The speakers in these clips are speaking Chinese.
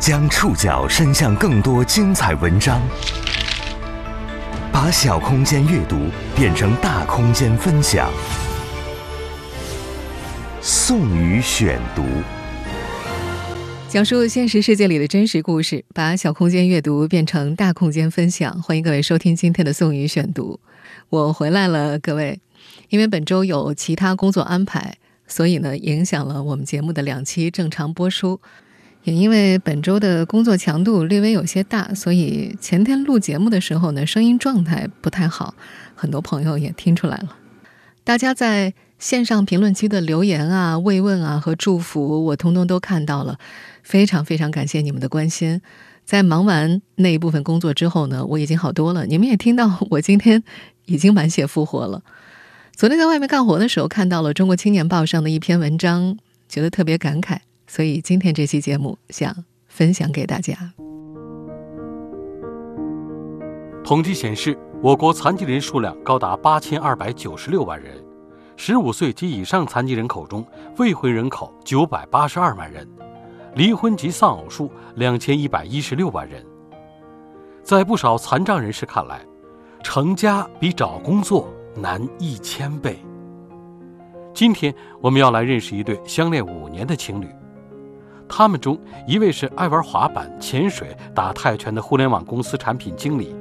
将触角伸向更多精彩文章，把小空间阅读变成大空间分享。宋宇选读，讲述现实世界里的真实故事，把小空间阅读变成大空间分享。欢迎各位收听今天的宋宇选读，我回来了，各位。因为本周有其他工作安排，所以呢，影响了我们节目的两期正常播出。也因为本周的工作强度略微有些大，所以前天录节目的时候呢，声音状态不太好，很多朋友也听出来了。大家在线上评论区的留言啊、慰问啊和祝福，我通通都看到了，非常非常感谢你们的关心。在忙完那一部分工作之后呢，我已经好多了。你们也听到，我今天已经满血复活了。昨天在外面干活的时候，看到了《中国青年报》上的一篇文章，觉得特别感慨。所以今天这期节目想分享给大家。统计显示，我国残疾人数量高达八千二百九十六万人，十五岁及以上残疾人口中，未婚人口九百八十二万人，离婚及丧偶数两千一百一十六万人。在不少残障人士看来，成家比找工作难一千倍。今天我们要来认识一对相恋五年的情侣。他们中一位是爱玩滑板、潜水、打泰拳的互联网公司产品经理，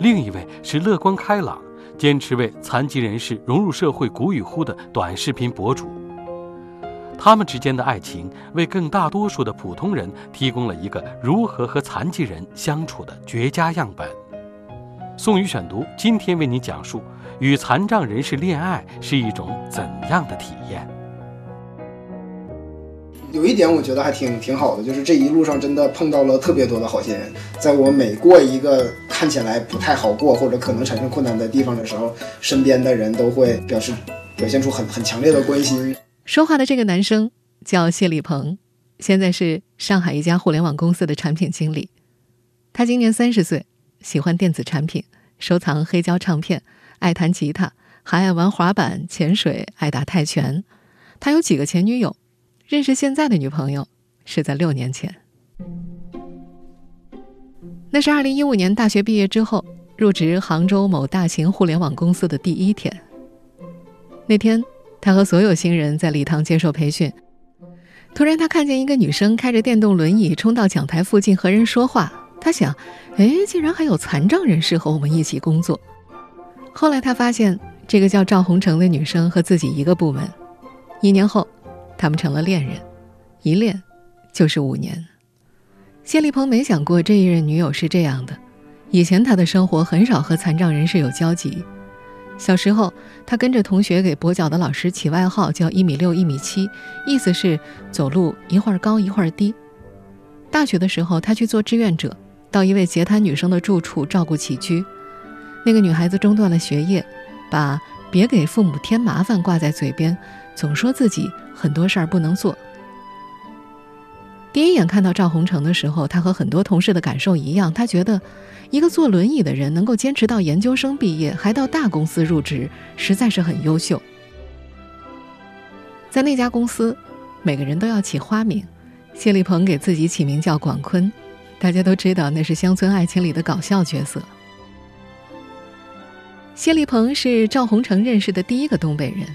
另一位是乐观开朗、坚持为残疾人士融入社会鼓与呼的短视频博主。他们之间的爱情为更大多数的普通人提供了一个如何和残疾人相处的绝佳样本。宋宇选读今天为你讲述：与残障人士恋爱是一种怎样的体验？有一点我觉得还挺挺好的，就是这一路上真的碰到了特别多的好心人，在我每过一个看起来不太好过或者可能产生困难的地方的时候，身边的人都会表示表现出很很强烈的关心。说话的这个男生叫谢立鹏，现在是上海一家互联网公司的产品经理。他今年三十岁，喜欢电子产品，收藏黑胶唱片，爱弹吉他，还爱玩滑板、潜水，爱打泰拳。他有几个前女友。认识现在的女朋友是在六年前，那是二零一五年大学毕业之后入职杭州某大型互联网公司的第一天。那天，他和所有新人在礼堂接受培训，突然他看见一个女生开着电动轮椅冲到讲台附近和人说话。他想，哎，竟然还有残障人士和我们一起工作。后来他发现，这个叫赵红成的女生和自己一个部门。一年后。他们成了恋人，一恋就是五年。谢立鹏没想过这一任女友是这样的。以前他的生活很少和残障人士有交集。小时候，他跟着同学给跛脚的老师起外号叫“一米六一米七”，意思是走路一会儿高一会儿低。大学的时候，他去做志愿者，到一位截瘫女生的住处照顾起居。那个女孩子中断了学业，把“别给父母添麻烦”挂在嘴边。总说自己很多事儿不能做。第一眼看到赵宏成的时候，他和很多同事的感受一样，他觉得一个坐轮椅的人能够坚持到研究生毕业，还到大公司入职，实在是很优秀。在那家公司，每个人都要起花名，谢立鹏给自己起名叫广坤，大家都知道那是《乡村爱情》里的搞笑角色。谢立鹏是赵宏成认识的第一个东北人。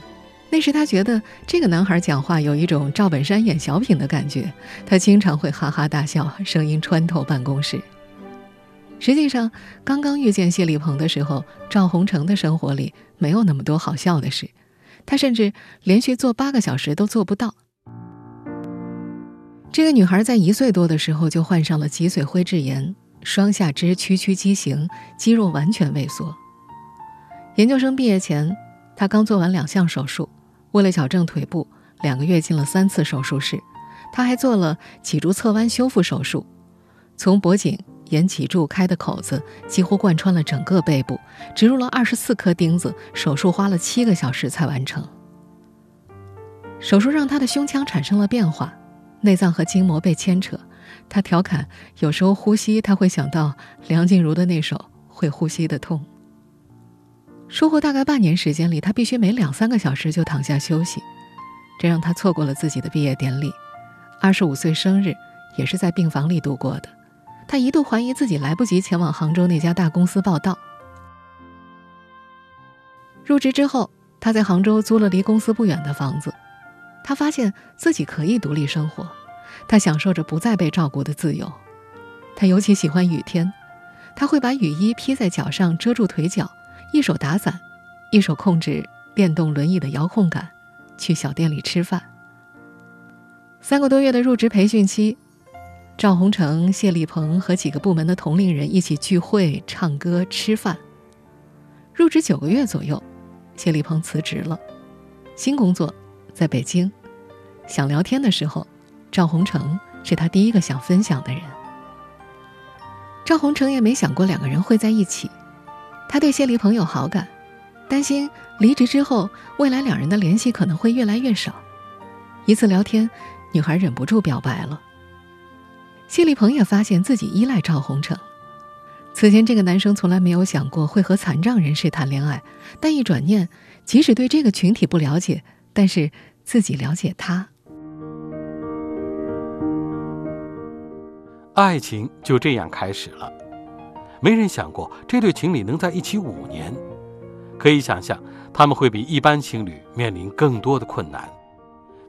那时他觉得这个男孩讲话有一种赵本山演小品的感觉，他经常会哈哈大笑，声音穿透办公室。实际上，刚刚遇见谢立鹏的时候，赵宏成的生活里没有那么多好笑的事，他甚至连续坐八个小时都做不到。这个女孩在一岁多的时候就患上了脊髓灰质炎，双下肢屈曲畸形，肌肉完全萎缩。研究生毕业前，她刚做完两项手术。为了矫正腿部，两个月进了三次手术室，他还做了脊柱侧弯修复手术，从脖颈沿脊柱开的口子几乎贯穿了整个背部，植入了二十四颗钉子，手术花了七个小时才完成。手术让他的胸腔产生了变化，内脏和筋膜被牵扯。他调侃，有时候呼吸他会想到梁静茹的那首《会呼吸的痛》。术后大概半年时间里，他必须每两三个小时就躺下休息，这让他错过了自己的毕业典礼。二十五岁生日，也是在病房里度过的。他一度怀疑自己来不及前往杭州那家大公司报道。入职之后，他在杭州租了离公司不远的房子。他发现自己可以独立生活，他享受着不再被照顾的自由。他尤其喜欢雨天，他会把雨衣披在脚上遮住腿脚，一手打伞，一手控制电动轮椅的遥控杆，去小店里吃饭。三个多月的入职培训期，赵宏成、谢立鹏和几个部门的同龄人一起聚会、唱歌、吃饭。入职九个月左右。谢立鹏辞职了，新工作在北京。想聊天的时候，赵宏成是他第一个想分享的人。赵宏成也没想过两个人会在一起，他对谢立鹏有好感，担心离职之后未来两人的联系可能会越来越少。一次聊天，女孩忍不住表白了。谢立鹏也发现自己依赖赵宏成。此前，这个男生从来没有想过会和残障人士谈恋爱，但一转念，即使对这个群体不了解，但是自己了解他。爱情就这样开始了。没人想过这对情侣能在一起五年，可以想象他们会比一般情侣面临更多的困难。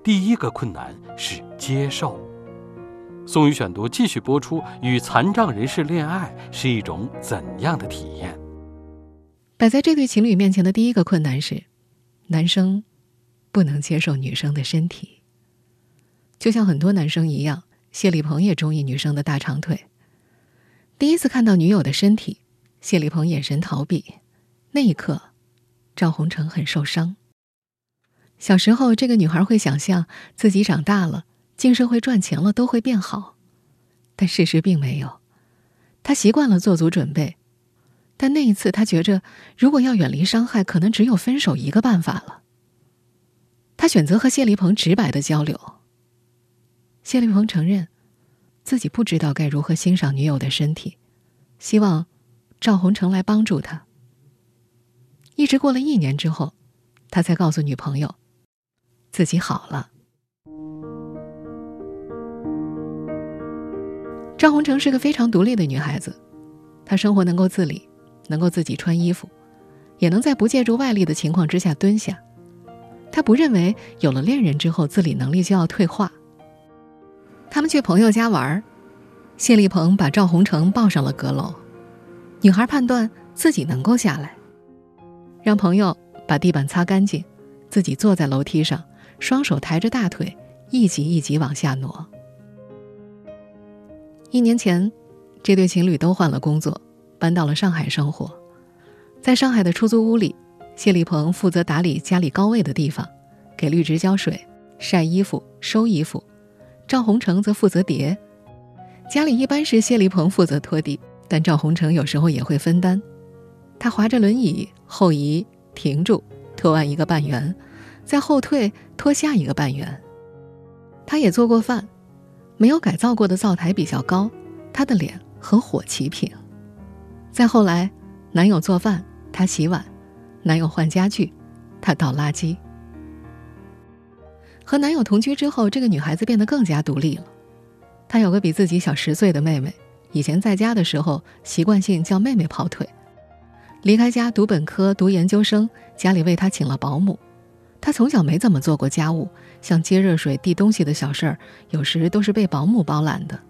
第一个困难是接受。宋宇选读继续播出：与残障人士恋爱是一种怎样的体验？摆在这对情侣面前的第一个困难是，男生不能接受女生的身体。就像很多男生一样，谢立鹏也中意女生的大长腿。第一次看到女友的身体，谢立鹏眼神逃避。那一刻，赵宏成很受伤。小时候，这个女孩会想象自己长大了。进社会赚钱了都会变好，但事实并没有。他习惯了做足准备，但那一次他觉着，如果要远离伤害，可能只有分手一个办法了。他选择和谢立鹏直白的交流。谢立鹏承认，自己不知道该如何欣赏女友的身体，希望赵宏成来帮助他。一直过了一年之后，他才告诉女朋友，自己好了。赵红成是个非常独立的女孩子，她生活能够自理，能够自己穿衣服，也能在不借助外力的情况之下蹲下。她不认为有了恋人之后自理能力就要退化。他们去朋友家玩，谢立鹏把赵红成抱上了阁楼，女孩判断自己能够下来，让朋友把地板擦干净，自己坐在楼梯上，双手抬着大腿，一级一级往下挪。一年前，这对情侣都换了工作，搬到了上海生活。在上海的出租屋里，谢立鹏负责打理家里高位的地方，给绿植浇水、晒衣服、收衣服；赵宏成则负责叠。家里一般是谢立鹏负责拖地，但赵宏成有时候也会分担。他划着轮椅后移、停住，拖完一个半圆，再后退拖下一个半圆。他也做过饭。没有改造过的灶台比较高，她的脸和火齐平。再后来，男友做饭，她洗碗；男友换家具，她倒垃圾。和男友同居之后，这个女孩子变得更加独立了。她有个比自己小十岁的妹妹，以前在家的时候习惯性叫妹妹跑腿。离开家读本科、读研究生，家里为她请了保姆。她从小没怎么做过家务。像接热水、递东西的小事儿，有时都是被保姆包揽的。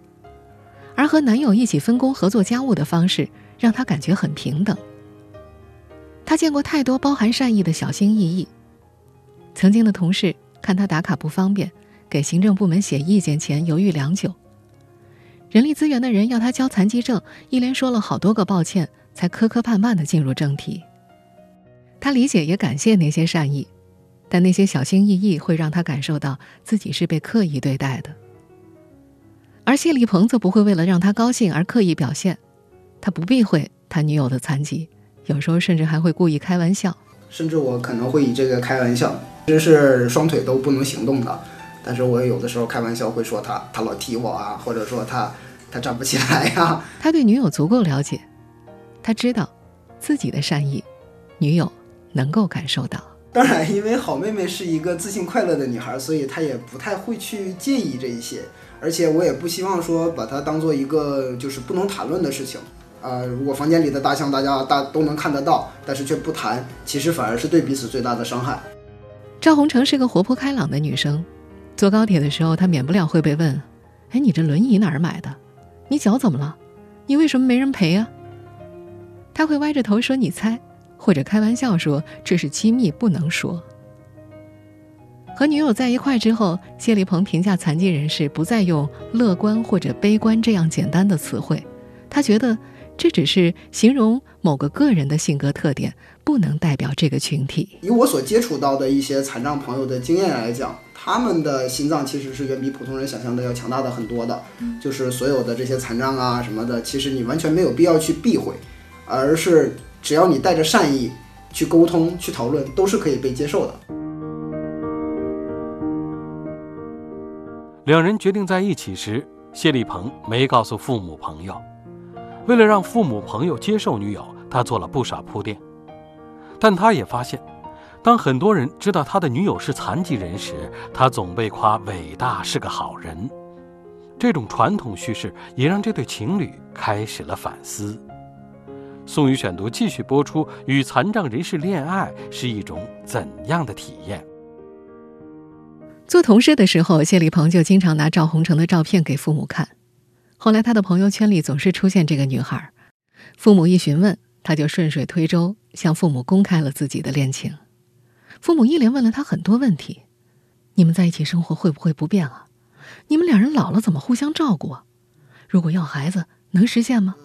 而和男友一起分工合作家务的方式，让她感觉很平等。她见过太多包含善意的小心翼翼。曾经的同事看他打卡不方便，给行政部门写意见前犹豫良久。人力资源的人要他交残疾证，一连说了好多个抱歉，才磕磕绊绊的进入正题。他理解也感谢那些善意。但那些小心翼翼会让他感受到自己是被刻意对待的，而谢立鹏则不会为了让他高兴而刻意表现，他不避讳他女友的残疾，有时候甚至还会故意开玩笑。甚至我可能会以这个开玩笑，其实是双腿都不能行动的，但是我有的时候开玩笑会说他他老踢我啊，或者说他他站不起来呀。他对女友足够了解，他知道自己的善意，女友能够感受到。当然，因为好妹妹是一个自信快乐的女孩，所以她也不太会去介意这一些。而且我也不希望说把她当做一个就是不能谈论的事情。呃，如果房间里的大象大家大都能看得到，但是却不谈，其实反而是对彼此最大的伤害。赵红成是个活泼开朗的女生，坐高铁的时候，她免不了会被问：“哎，你这轮椅哪儿买的？你脚怎么了？你为什么没人陪啊？”她会歪着头说：“你猜。”或者开玩笑说这是机密不能说。和女友在一块之后，谢立鹏评价残疾人士不再用乐观或者悲观这样简单的词汇，他觉得这只是形容某个个人的性格特点，不能代表这个群体。以我所接触到的一些残障朋友的经验来讲，他们的心脏其实是远比普通人想象的要强大的很多的。就是所有的这些残障啊什么的，其实你完全没有必要去避讳，而是。只要你带着善意去沟通、去讨论，都是可以被接受的。两人决定在一起时，谢立鹏没告诉父母朋友。为了让父母朋友接受女友，他做了不少铺垫。但他也发现，当很多人知道他的女友是残疾人时，他总被夸伟大，是个好人。这种传统叙事也让这对情侣开始了反思。宋宇选读继续播出。与残障人士恋爱是一种怎样的体验？做同事的时候，谢立鹏就经常拿赵红成的照片给父母看。后来他的朋友圈里总是出现这个女孩，父母一询问，他就顺水推舟向父母公开了自己的恋情。父母一连问了他很多问题：你们在一起生活会不会不便啊？你们两人老了怎么互相照顾啊？如果要孩子，能实现吗？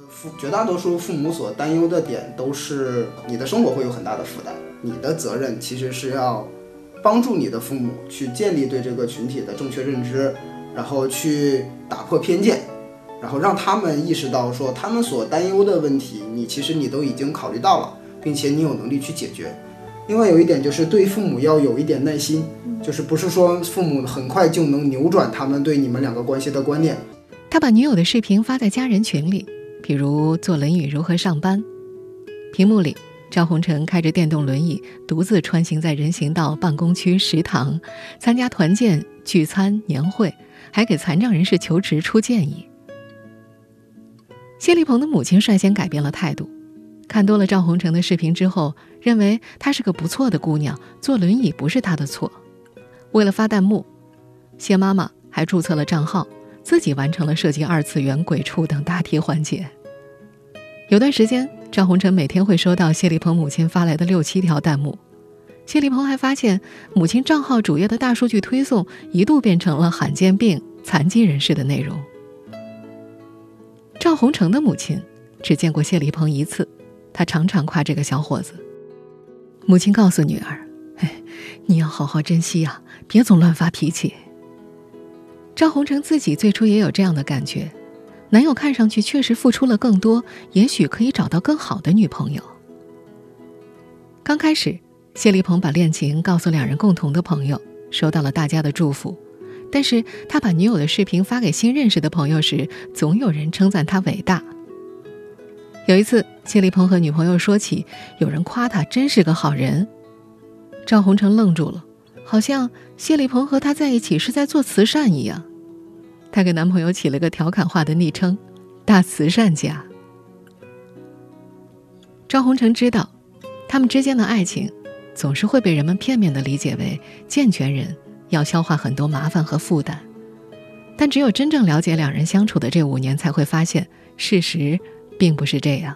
绝大多数父母所担忧的点都是你的生活会有很大的负担，你的责任其实是要帮助你的父母去建立对这个群体的正确认知，然后去打破偏见，然后让他们意识到说他们所担忧的问题，你其实你都已经考虑到了，并且你有能力去解决。另外有一点就是对父母要有一点耐心，就是不是说父母很快就能扭转他们对你们两个关系的观念。他把女友的视频发在家人群里。比如坐轮椅如何上班，屏幕里赵红成开着电动轮椅独自穿行在人行道、办公区、食堂，参加团建、聚餐、年会，还给残障人士求职出建议。谢立鹏的母亲率先改变了态度，看多了赵红成的视频之后，认为她是个不错的姑娘，坐轮椅不是她的错。为了发弹幕，谢妈妈还注册了账号。自己完成了设计二次元鬼畜等答题环节。有段时间，赵红成每天会收到谢立鹏母亲发来的六七条弹幕。谢立鹏还发现，母亲账号主页的大数据推送一度变成了罕见病、残疾人士的内容。赵红成的母亲只见过谢立鹏一次，她常常夸这个小伙子。母亲告诉女儿：“哎，你要好好珍惜呀，别总乱发脾气。”赵红成自己最初也有这样的感觉，男友看上去确实付出了更多，也许可以找到更好的女朋友。刚开始，谢立鹏把恋情告诉两人共同的朋友，收到了大家的祝福。但是他把女友的视频发给新认识的朋友时，总有人称赞他伟大。有一次，谢立鹏和女朋友说起，有人夸他真是个好人，赵红成愣住了，好像谢立鹏和他在一起是在做慈善一样。他给男朋友起了个调侃化的昵称“大慈善家”。赵红成知道，他们之间的爱情总是会被人们片面的理解为健全人要消化很多麻烦和负担，但只有真正了解两人相处的这五年，才会发现事实并不是这样。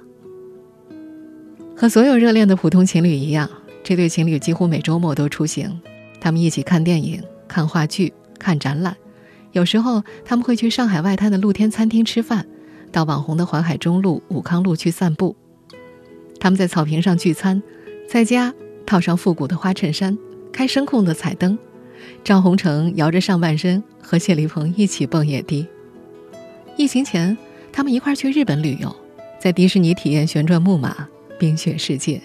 和所有热恋的普通情侣一样，这对情侣几乎每周末都出行，他们一起看电影、看话剧、看展览。有时候他们会去上海外滩的露天餐厅吃饭，到网红的淮海中路、武康路去散步。他们在草坪上聚餐，在家套上复古的花衬衫，开声控的彩灯。赵红成摇着上半身和谢丽鹏一起蹦野迪。疫情前，他们一块去日本旅游，在迪士尼体验旋转木马、冰雪世界。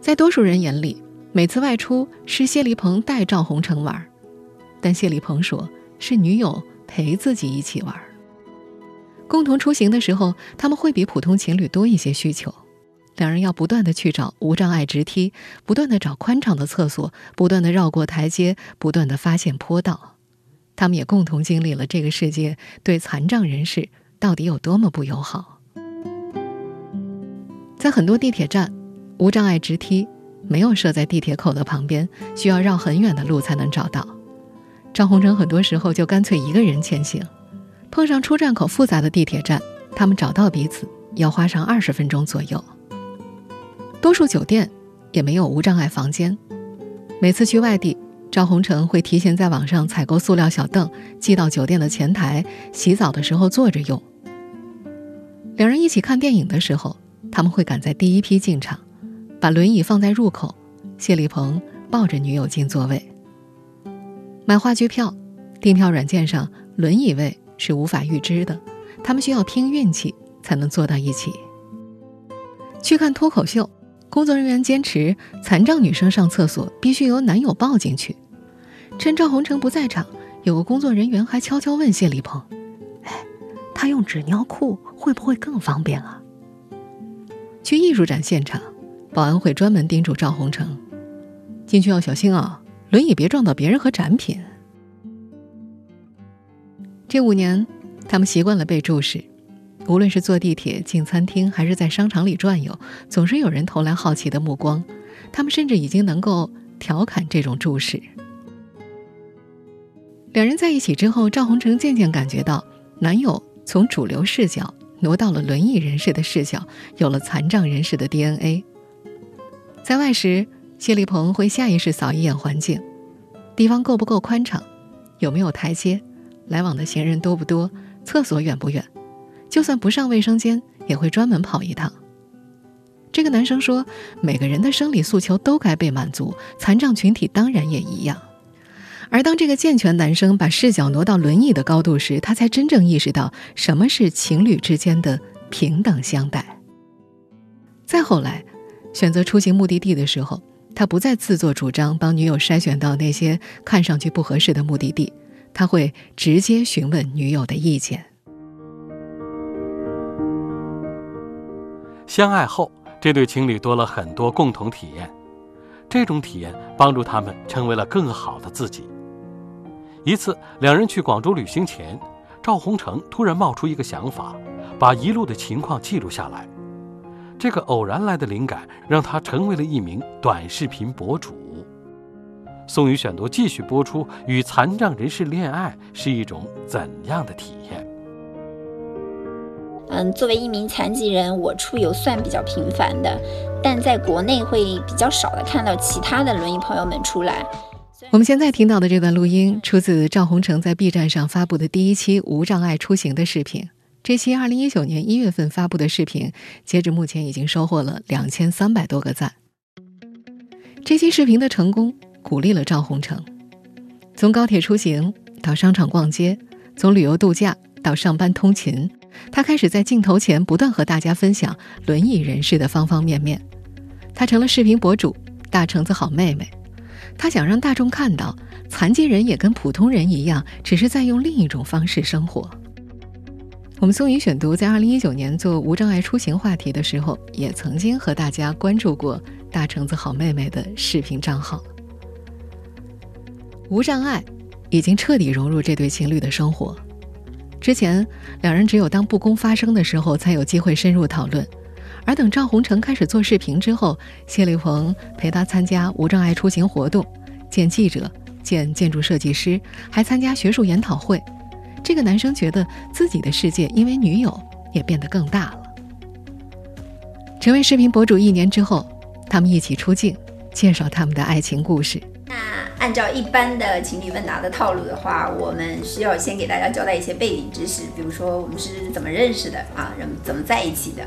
在多数人眼里，每次外出是谢丽鹏带赵红成玩，但谢丽鹏说。是女友陪自己一起玩。共同出行的时候，他们会比普通情侣多一些需求，两人要不断的去找无障碍直梯，不断的找宽敞的厕所，不断的绕过台阶，不断的发现坡道。他们也共同经历了这个世界对残障人士到底有多么不友好。在很多地铁站，无障碍直梯没有设在地铁口的旁边，需要绕很远的路才能找到。张红成很多时候就干脆一个人前行。碰上出站口复杂的地铁站，他们找到彼此要花上二十分钟左右。多数酒店也没有无障碍房间。每次去外地，赵红成会提前在网上采购塑料小凳，寄到酒店的前台，洗澡的时候坐着用。两人一起看电影的时候，他们会赶在第一批进场，把轮椅放在入口，谢立鹏抱着女友进座位。买话剧票，订票软件上轮椅位是无法预知的，他们需要拼运气才能坐到一起。去看脱口秀。工作人员坚持，残障女生上厕所必须由男友抱进去。趁赵红成不在场，有个工作人员还悄悄问谢立鹏：“哎，他用纸尿裤会不会更方便啊？”去艺术展现场，保安会专门叮嘱赵红成：“进去要小心啊，轮椅别撞到别人和展品。”这五年，他们习惯了被注视。无论是坐地铁、进餐厅，还是在商场里转悠，总是有人投来好奇的目光。他们甚至已经能够调侃这种注视。两人在一起之后，赵红成渐渐感觉到，男友从主流视角挪到了轮椅人士的视角，有了残障人士的 DNA。在外时，谢立鹏会下意识扫一眼环境，地方够不够宽敞，有没有台阶，来往的行人多不多，厕所远不远。就算不上卫生间，也会专门跑一趟。这个男生说：“每个人的生理诉求都该被满足，残障群体当然也一样。”而当这个健全男生把视角挪到轮椅的高度时，他才真正意识到什么是情侣之间的平等相待。再后来，选择出行目的地的时候，他不再自作主张帮女友筛选到那些看上去不合适的目的地，他会直接询问女友的意见。相爱后，这对情侣多了很多共同体验，这种体验帮助他们成为了更好的自己。一次，两人去广州旅行前，赵红成突然冒出一个想法，把一路的情况记录下来。这个偶然来的灵感让他成为了一名短视频博主。宋宇选读继续播出：与残障人士恋爱是一种怎样的体验？嗯，作为一名残疾人，我出游算比较频繁的，但在国内会比较少的看到其他的轮椅朋友们出来。我们现在听到的这段录音出自赵宏成在 B 站上发布的第一期无障碍出行的视频。这期二零一九年一月份发布的视频，截止目前已经收获了两千三百多个赞。这期视频的成功鼓励了赵宏成，从高铁出行到商场逛街，从旅游度假到上班通勤。他开始在镜头前不断和大家分享轮椅人士的方方面面，他成了视频博主大橙子好妹妹。他想让大众看到，残疾人也跟普通人一样，只是在用另一种方式生活。我们松云选读在二零一九年做无障碍出行话题的时候，也曾经和大家关注过大橙子好妹妹的视频账号。无障碍已经彻底融入这对情侣的生活。之前，两人只有当不公发生的时候才有机会深入讨论，而等赵红成开始做视频之后，谢立鹏陪他参加无障碍出行活动，见记者，见建筑设计师，还参加学术研讨会。这个男生觉得自己的世界因为女友也变得更大了。成为视频博主一年之后，他们一起出镜，介绍他们的爱情故事。按照一般的情侣问答的套路的话，我们需要先给大家交代一些背景知识，比如说我们是怎么认识的啊，人怎么在一起的。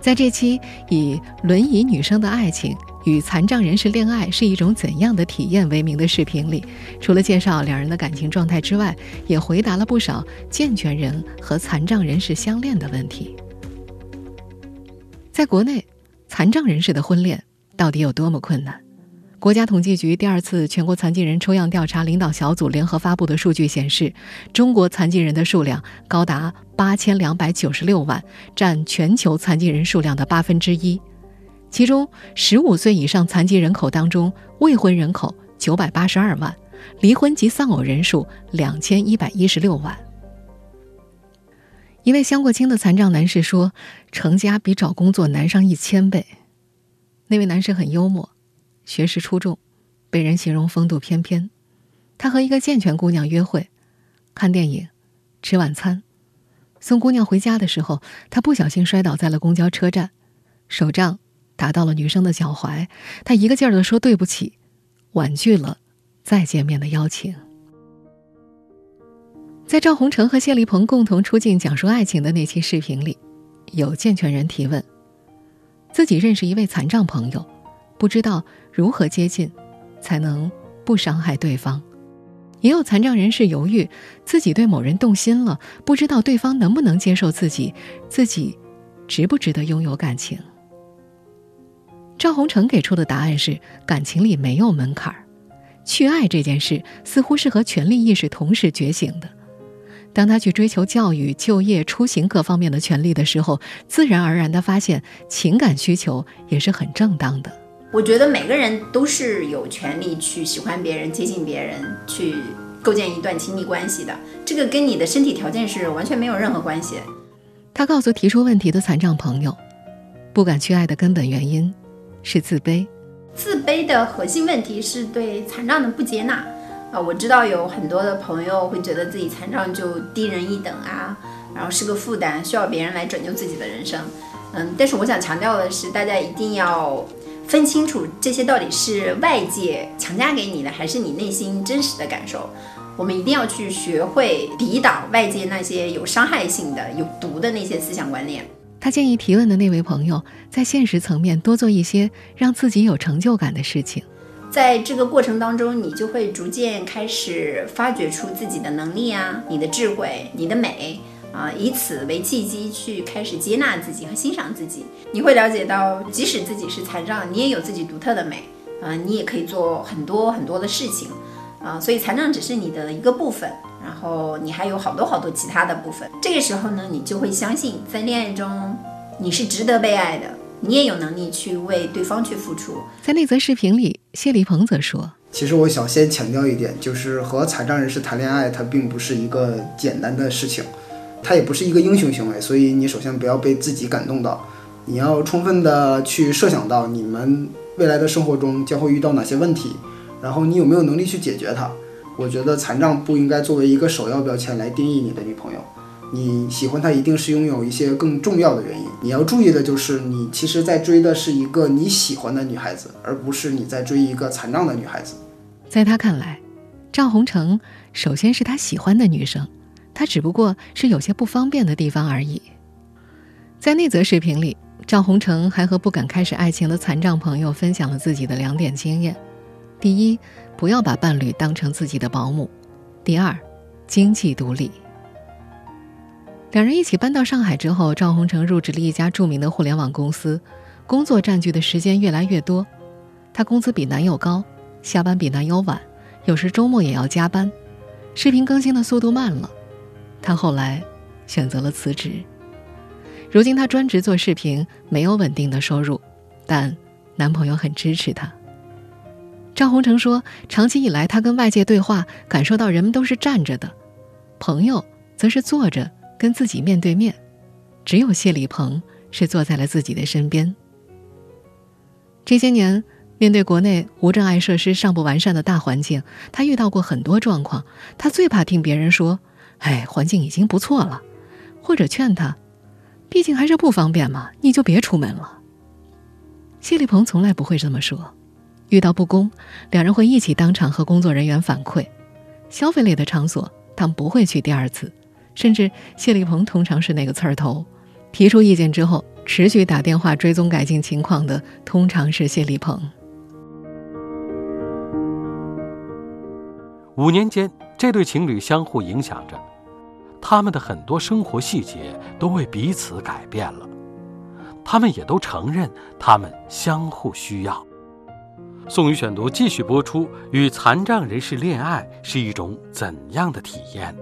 在这期以“轮椅女生的爱情与残障人士恋爱是一种怎样的体验”为名的视频里，除了介绍两人的感情状态之外，也回答了不少健全人和残障人士相恋的问题。在国内，残障人士的婚恋到底有多么困难？国家统计局第二次全国残疾人抽样调查领导小组联合发布的数据显示，中国残疾人的数量高达八千两百九十六万，占全球残疾人数量的八分之一。其中十五岁以上残疾人口当中，未婚人口九百八十二万，离婚及丧偶人数两千一百一十六万。一位相过亲的残障男士说：“成家比找工作难上一千倍。”那位男士很幽默，学识出众，被人形容风度翩翩。他和一个健全姑娘约会，看电影，吃晚餐。送姑娘回家的时候，他不小心摔倒在了公交车站，手杖打到了女生的脚踝，他一个劲儿的说对不起，婉拒了再见面的邀请。在赵宏成和谢立鹏共同出镜讲述爱情的那期视频里，有健全人提问：自己认识一位残障朋友，不知道如何接近，才能不伤害对方；也有残障人士犹豫，自己对某人动心了，不知道对方能不能接受自己，自己值不值得拥有感情。赵宏成给出的答案是：感情里没有门槛儿，去爱这件事似乎是和权利意识同时觉醒的。当他去追求教育、就业、出行各方面的权利的时候，自然而然地发现情感需求也是很正当的。我觉得每个人都是有权利去喜欢别人、接近别人、去构建一段亲密关系的。这个跟你的身体条件是完全没有任何关系。他告诉提出问题的残障朋友，不敢去爱的根本原因是自卑。自卑的核心问题是对残障的不接纳。啊，我知道有很多的朋友会觉得自己残障就低人一等啊，然后是个负担，需要别人来拯救自己的人生。嗯，但是我想强调的是，大家一定要分清楚这些到底是外界强加给你的，还是你内心真实的感受。我们一定要去学会抵挡外界那些有伤害性的、有毒的那些思想观念。他建议提问的那位朋友，在现实层面多做一些让自己有成就感的事情。在这个过程当中，你就会逐渐开始发掘出自己的能力啊，你的智慧，你的美啊，以此为契机去开始接纳自己和欣赏自己。你会了解到，即使自己是残障，你也有自己独特的美啊，你也可以做很多很多的事情啊。所以残障只是你的一个部分，然后你还有好多好多其他的部分。这个时候呢，你就会相信，在恋爱中你是值得被爱的。你也有能力去为对方去付出。在那则视频里，谢立鹏则说：“其实我想先强调一点，就是和残障人士谈恋爱，它并不是一个简单的事情，它也不是一个英雄行为。所以你首先不要被自己感动到，你要充分的去设想到你们未来的生活中将会遇到哪些问题，然后你有没有能力去解决它。我觉得残障不应该作为一个首要标签来定义你的女朋友。”你喜欢她一定是拥有一些更重要的原因。你要注意的就是，你其实在追的是一个你喜欢的女孩子，而不是你在追一个残障的女孩子。在他看来，赵红成首先是他喜欢的女生，他只不过是有些不方便的地方而已。在那则视频里，赵宏成还和不敢开始爱情的残障朋友分享了自己的两点经验：第一，不要把伴侣当成自己的保姆；第二，经济独立。两人一起搬到上海之后，赵宏成入职了一家著名的互联网公司，工作占据的时间越来越多。他工资比男友高，下班比男友晚，有时周末也要加班，视频更新的速度慢了。他后来选择了辞职。如今他专职做视频，没有稳定的收入，但男朋友很支持他。赵宏成说，长期以来他跟外界对话，感受到人们都是站着的，朋友则是坐着。跟自己面对面，只有谢立鹏是坐在了自己的身边。这些年，面对国内无障碍设施尚不完善的大环境，他遇到过很多状况。他最怕听别人说：“哎，环境已经不错了。”或者劝他：“毕竟还是不方便嘛，你就别出门了。”谢立鹏从来不会这么说。遇到不公，两人会一起当场和工作人员反馈。消费类的场所，他们不会去第二次。甚至谢立鹏通常是那个刺儿头，提出意见之后持续打电话追踪改进情况的通常是谢立鹏。五年间，这对情侣相互影响着，他们的很多生活细节都为彼此改变了，他们也都承认他们相互需要。宋宇选读继续播出：与残障人士恋爱是一种怎样的体验？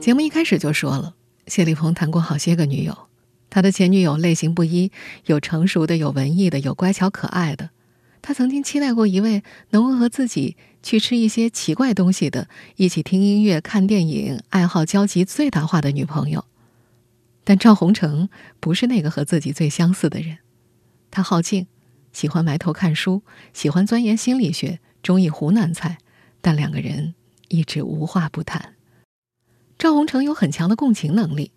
节目一开始就说了，谢立鹏谈过好些个女友，他的前女友类型不一，有成熟的，有文艺的，有乖巧可爱的。他曾经期待过一位能够和自己去吃一些奇怪东西的，一起听音乐、看电影，爱好交集最大化的女朋友。但赵宏成不是那个和自己最相似的人。他好静，喜欢埋头看书，喜欢钻研心理学，中意湖南菜，但两个人一直无话不谈。赵宏成有很强的共情能力。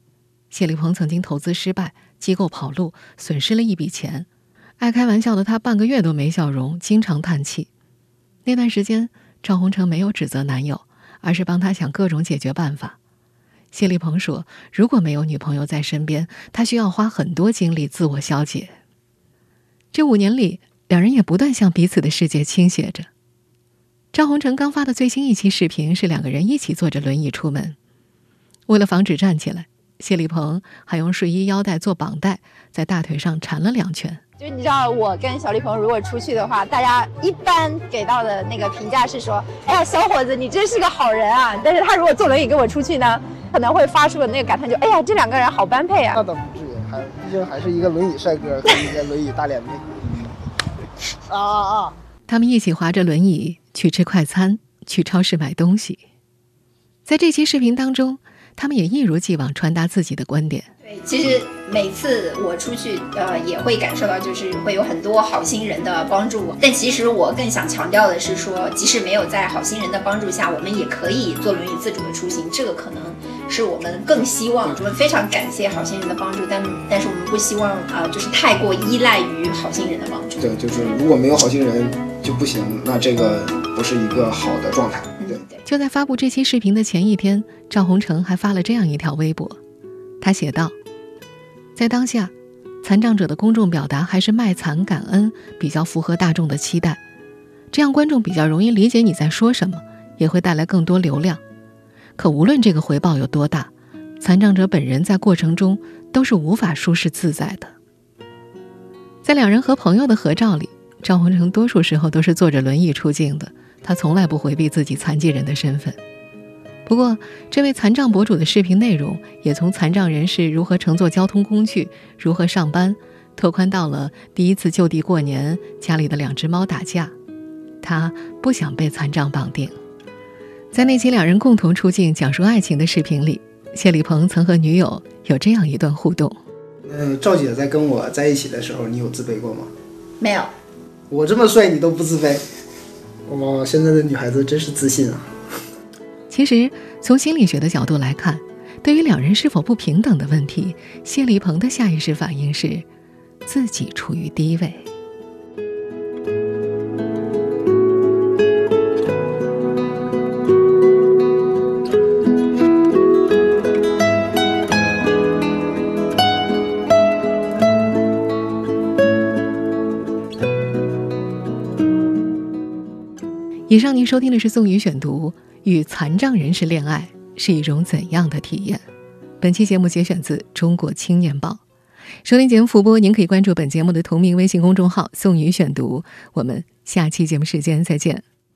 谢立鹏曾经投资失败，机构跑路，损失了一笔钱。爱开玩笑的他半个月都没笑容，经常叹气。那段时间，赵宏成没有指责男友，而是帮他想各种解决办法。谢立鹏说：“如果没有女朋友在身边，他需要花很多精力自我消解。”这五年里，两人也不断向彼此的世界倾斜着。赵宏成刚发的最新一期视频是两个人一起坐着轮椅出门，为了防止站起来，谢立鹏还用睡衣腰带做绑带，在大腿上缠了两圈。就你知道，我跟小丽鹏如果出去的话，大家一般给到的那个评价是说：“哎呀，小伙子，你真是个好人啊！”但是他如果坐轮椅跟我出去呢，可能会发出的那个感叹就：“哎呀，这两个人好般配啊！”那倒不至于，还毕竟还是一个轮椅帅哥和一个轮椅大脸妹。啊啊啊！他们一起划着轮椅去吃快餐，去超市买东西。在这期视频当中，他们也一如既往传达自己的观点。其实每次我出去，呃，也会感受到，就是会有很多好心人的帮助。但其实我更想强调的是，说即使没有在好心人的帮助下，我们也可以坐轮椅自主的出行。这个可能是我们更希望。我们非常感谢好心人的帮助，但但是我们不希望啊，就是太过依赖于好心人的帮助。对，就是如果没有好心人就不行，那这个不是一个好的状态。对。就在发布这期视频的前一天，赵宏成还发了这样一条微博，他写道。在当下，残障者的公众表达还是卖惨感恩比较符合大众的期待，这样观众比较容易理解你在说什么，也会带来更多流量。可无论这个回报有多大，残障者本人在过程中都是无法舒适自在的。在两人和朋友的合照里，赵宏成多数时候都是坐着轮椅出镜的，他从来不回避自己残疾人的身份。不过，这位残障博主的视频内容也从残障人士如何乘坐交通工具、如何上班，拓宽到了第一次就地过年，家里的两只猫打架。他不想被残障绑定。在那期两人共同出镜讲述爱情的视频里，谢立鹏曾和女友有这样一段互动：“嗯，赵姐在跟我在一起的时候，你有自卑过吗？没有。我这么帅，你都不自卑？哇，现在的女孩子真是自信啊！”其实，从心理学的角度来看，对于两人是否不平等的问题，谢立鹏的下意识反应是自己处于低位。以上您收听的是宋宇选读。与残障人士恋爱是一种怎样的体验？本期节目节选自《中国青年报》。收听节目复播，您可以关注本节目的同名微信公众号“宋宇选读”。我们下期节目时间再见。